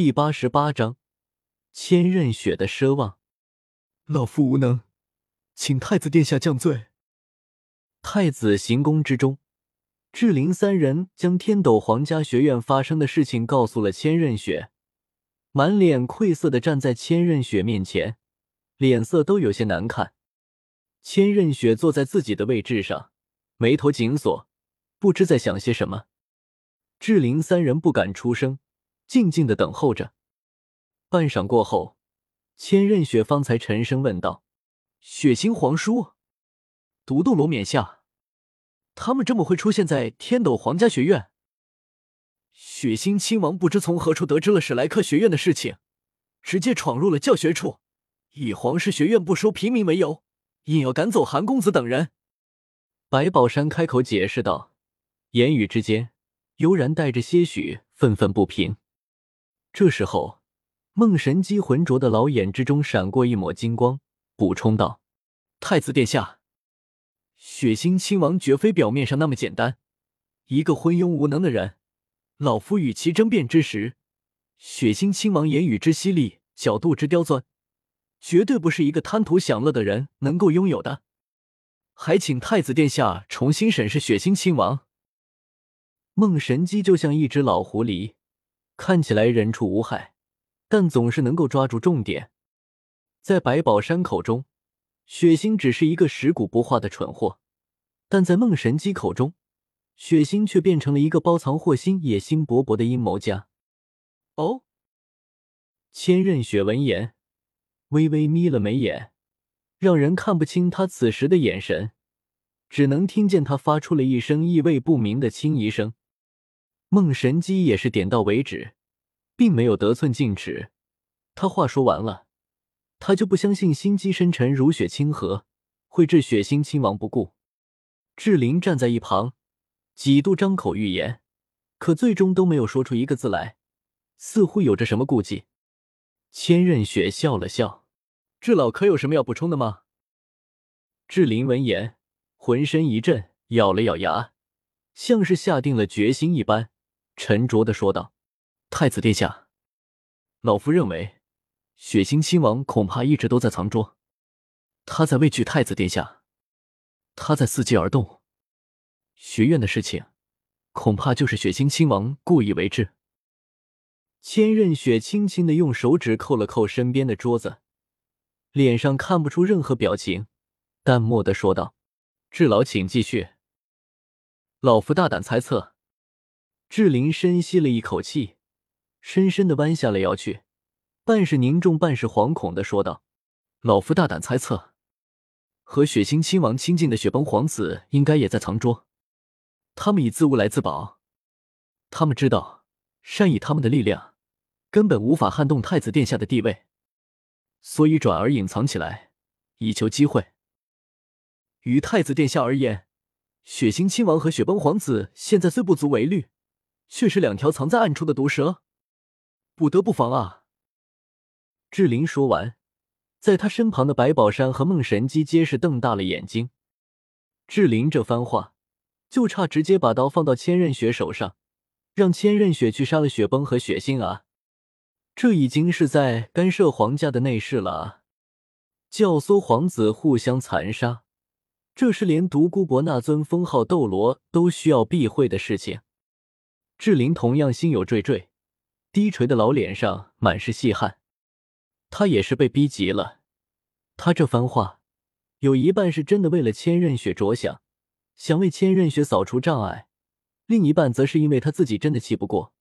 第八十八章，千仞雪的奢望。老夫无能，请太子殿下降罪。太子行宫之中，志灵三人将天斗皇家学院发生的事情告诉了千仞雪，满脸愧色的站在千仞雪面前，脸色都有些难看。千仞雪坐在自己的位置上，眉头紧锁，不知在想些什么。志灵三人不敢出声。静静的等候着，半晌过后，千仞雪方才沉声问道：“血腥皇叔，独斗罗冕下，他们这么会出现在天斗皇家学院？血腥亲王不知从何处得知了史莱克学院的事情，直接闯入了教学处，以皇室学院不收平民为由，硬要赶走韩公子等人。”白宝山开口解释道，言语之间悠然带着些许愤愤不平。这时候，梦神姬浑浊的老眼之中闪过一抹金光，补充道：“太子殿下，血腥亲王绝非表面上那么简单。一个昏庸无能的人，老夫与其争辩之时，血腥亲王言语之犀利，角度之刁钻，绝对不是一个贪图享乐的人能够拥有的。还请太子殿下重新审视血腥亲王。”梦神姬就像一只老狐狸。看起来人畜无害，但总是能够抓住重点。在白宝山口中，血腥只是一个食古不化的蠢货；但在梦神机口中，血腥却变成了一个包藏祸心、野心勃勃的阴谋家。哦，千仞雪闻言，微微眯了眉眼，让人看不清他此时的眼神，只能听见他发出了一声意味不明的轻疑声。梦神姬也是点到为止，并没有得寸进尺。他话说完了，他就不相信心机深沉如雪清河会置血腥亲王不顾。志玲站在一旁，几度张口欲言，可最终都没有说出一个字来，似乎有着什么顾忌。千仞雪笑了笑：“志老可有什么要补充的吗？”志玲闻言，浑身一震，咬了咬牙，像是下定了决心一般。沉着的说道：“太子殿下，老夫认为，血腥亲王恐怕一直都在藏拙。他在畏惧太子殿下，他在伺机而动。学院的事情，恐怕就是血腥亲王故意为之。”千仞雪轻轻的用手指扣了扣身边的桌子，脸上看不出任何表情，淡漠的说道：“智老，请继续。老夫大胆猜测。”志玲深吸了一口气，深深的弯下了腰去，半是凝重，半是惶恐的说道：“老夫大胆猜测，和血腥亲王亲近的雪崩皇子应该也在藏拙。他们以自物来自保，他们知道，善以他们的力量，根本无法撼动太子殿下的地位，所以转而隐藏起来，以求机会。于太子殿下而言，血腥亲王和雪崩皇子现在虽不足为虑。”却是两条藏在暗处的毒蛇，不得不防啊！志玲说完，在他身旁的白宝山和孟神机皆是瞪大了眼睛。志玲这番话，就差直接把刀放到千仞雪手上，让千仞雪去杀了雪崩和雪星啊！这已经是在干涉皇家的内事了啊！教唆皇子互相残杀，这是连独孤博那尊封号斗罗都需要避讳的事情。志玲同样心有惴惴，低垂的老脸上满是细汗。他也是被逼急了。他这番话有一半是真的为了千仞雪着想，想为千仞雪扫除障碍；另一半则是因为他自己真的气不过。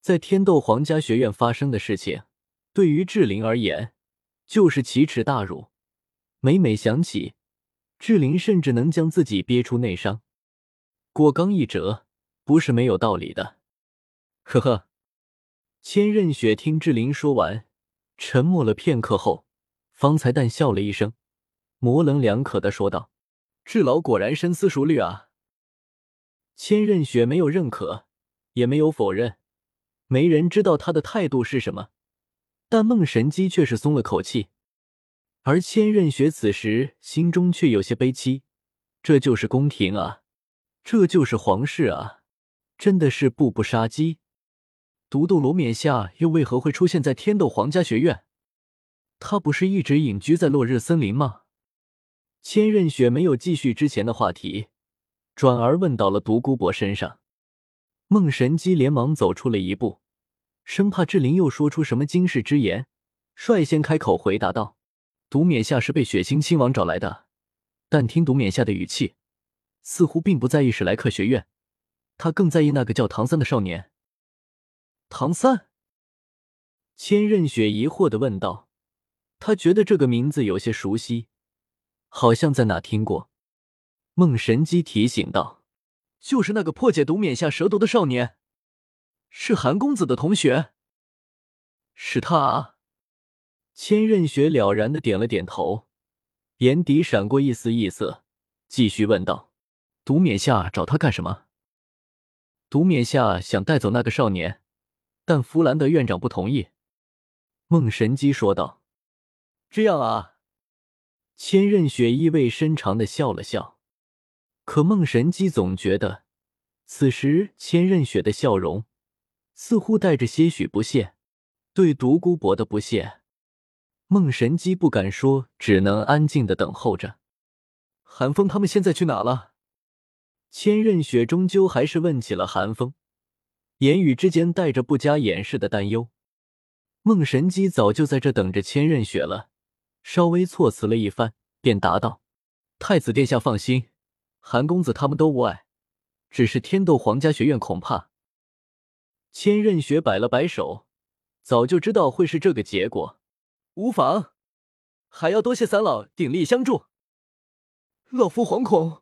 在天斗皇家学院发生的事情，对于志玲而言就是奇耻大辱。每每想起，志玲甚至能将自己憋出内伤。果刚一折。不是没有道理的，呵呵。千仞雪听志玲说完，沉默了片刻后，方才淡笑了一声，模棱两可的说道：“志老果然深思熟虑啊。”千仞雪没有认可，也没有否认，没人知道他的态度是什么。但孟神机却是松了口气，而千仞雪此时心中却有些悲戚。这就是宫廷啊，这就是皇室啊。真的是步步杀机。独斗罗冕下又为何会出现在天斗皇家学院？他不是一直隐居在落日森林吗？千仞雪没有继续之前的话题，转而问到了独孤博身上。孟神机连忙走出了一步，生怕志玲又说出什么惊世之言，率先开口回答道：“独冕下是被血腥亲王找来的，但听独冕下的语气，似乎并不在意史莱克学院，他更在意那个叫唐三的少年。”唐三，千仞雪疑惑的问道。他觉得这个名字有些熟悉，好像在哪听过。孟神机提醒道：“就是那个破解毒冕下蛇毒的少年，是韩公子的同学。”是他啊！千仞雪了然的点了点头，眼底闪过一丝异色，继续问道：“毒冕下找他干什么？”独冕下想带走那个少年，但弗兰德院长不同意。孟神机说道。这样啊，千仞雪意味深长的笑了笑。可孟神机总觉得，此时千仞雪的笑容似乎带着些许不屑，对独孤博的不屑。孟神机不敢说，只能安静的等候着。韩风他们现在去哪了？千仞雪终究还是问起了韩风，言语之间带着不加掩饰的担忧。孟神机早就在这等着千仞雪了。稍微措辞了一番，便答道：“太子殿下放心，韩公子他们都无碍，只是天斗皇家学院恐怕……”千仞雪摆了摆手，早就知道会是这个结果。无妨，还要多谢三老鼎力相助。老夫惶恐。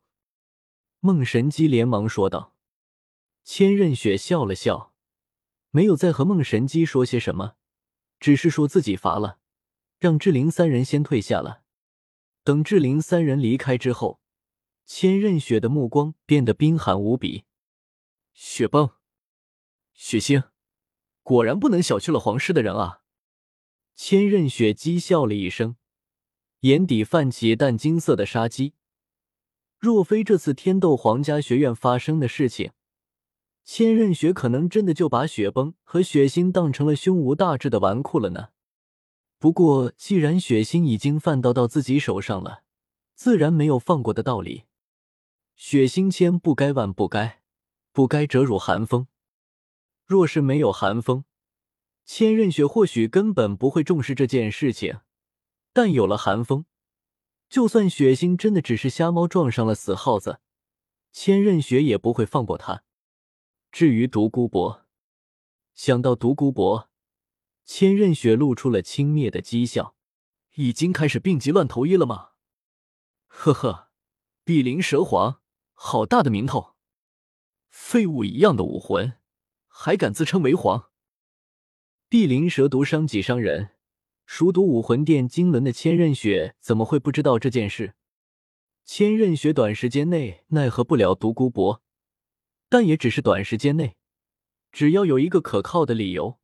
孟神机连忙说道。千仞雪笑了笑，没有再和孟神机说些什么，只是说自己乏了。让志玲三人先退下了。等志玲三人离开之后，千仞雪的目光变得冰寒无比。雪崩，雪星，果然不能小觑了皇室的人啊！千仞雪讥笑了一声，眼底泛起淡金色的杀机。若非这次天斗皇家学院发生的事情，千仞雪可能真的就把雪崩和雪星当成了胸无大志的纨绔了呢。不过，既然雪星已经犯到到自己手上了，自然没有放过的道理。雪星千不该万不该，不该折辱寒风。若是没有寒风，千仞雪或许根本不会重视这件事情。但有了寒风，就算血腥真的只是瞎猫撞上了死耗子，千仞雪也不会放过他。至于独孤博，想到独孤博。千仞雪露出了轻蔑的讥笑，已经开始病急乱投医了吗？呵呵，碧鳞蛇皇，好大的名头！废物一样的武魂，还敢自称为皇？碧鳞蛇毒伤己伤人，熟读武魂殿经纶的千仞雪怎么会不知道这件事？千仞雪短时间内奈何不了独孤博，但也只是短时间内，只要有一个可靠的理由。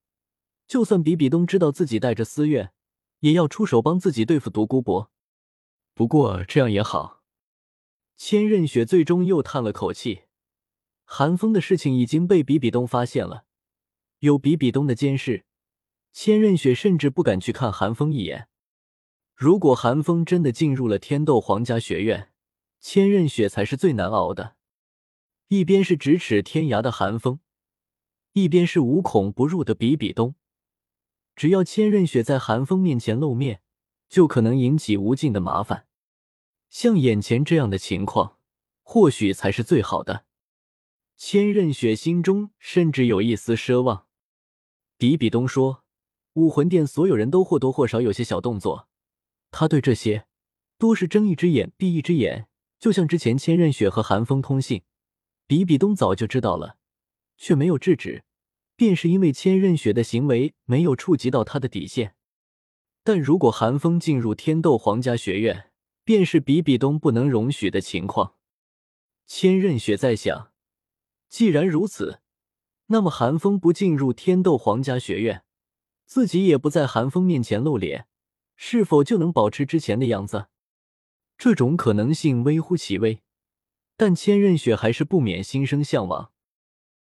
就算比比东知道自己带着私怨，也要出手帮自己对付独孤博。不过这样也好，千仞雪最终又叹了口气。韩风的事情已经被比比东发现了，有比比东的监视，千仞雪甚至不敢去看韩风一眼。如果韩风真的进入了天斗皇家学院，千仞雪才是最难熬的。一边是咫尺天涯的韩风，一边是无孔不入的比比东。只要千仞雪在寒风面前露面，就可能引起无尽的麻烦。像眼前这样的情况，或许才是最好的。千仞雪心中甚至有一丝奢望。比比东说：“武魂殿所有人都或多或少有些小动作，他对这些多是睁一只眼闭一只眼。就像之前千仞雪和寒风通信，比比东早就知道了，却没有制止。”便是因为千仞雪的行为没有触及到他的底线，但如果寒风进入天斗皇家学院，便是比比东不能容许的情况。千仞雪在想，既然如此，那么寒风不进入天斗皇家学院，自己也不在寒风面前露脸，是否就能保持之前的样子？这种可能性微乎其微，但千仞雪还是不免心生向往。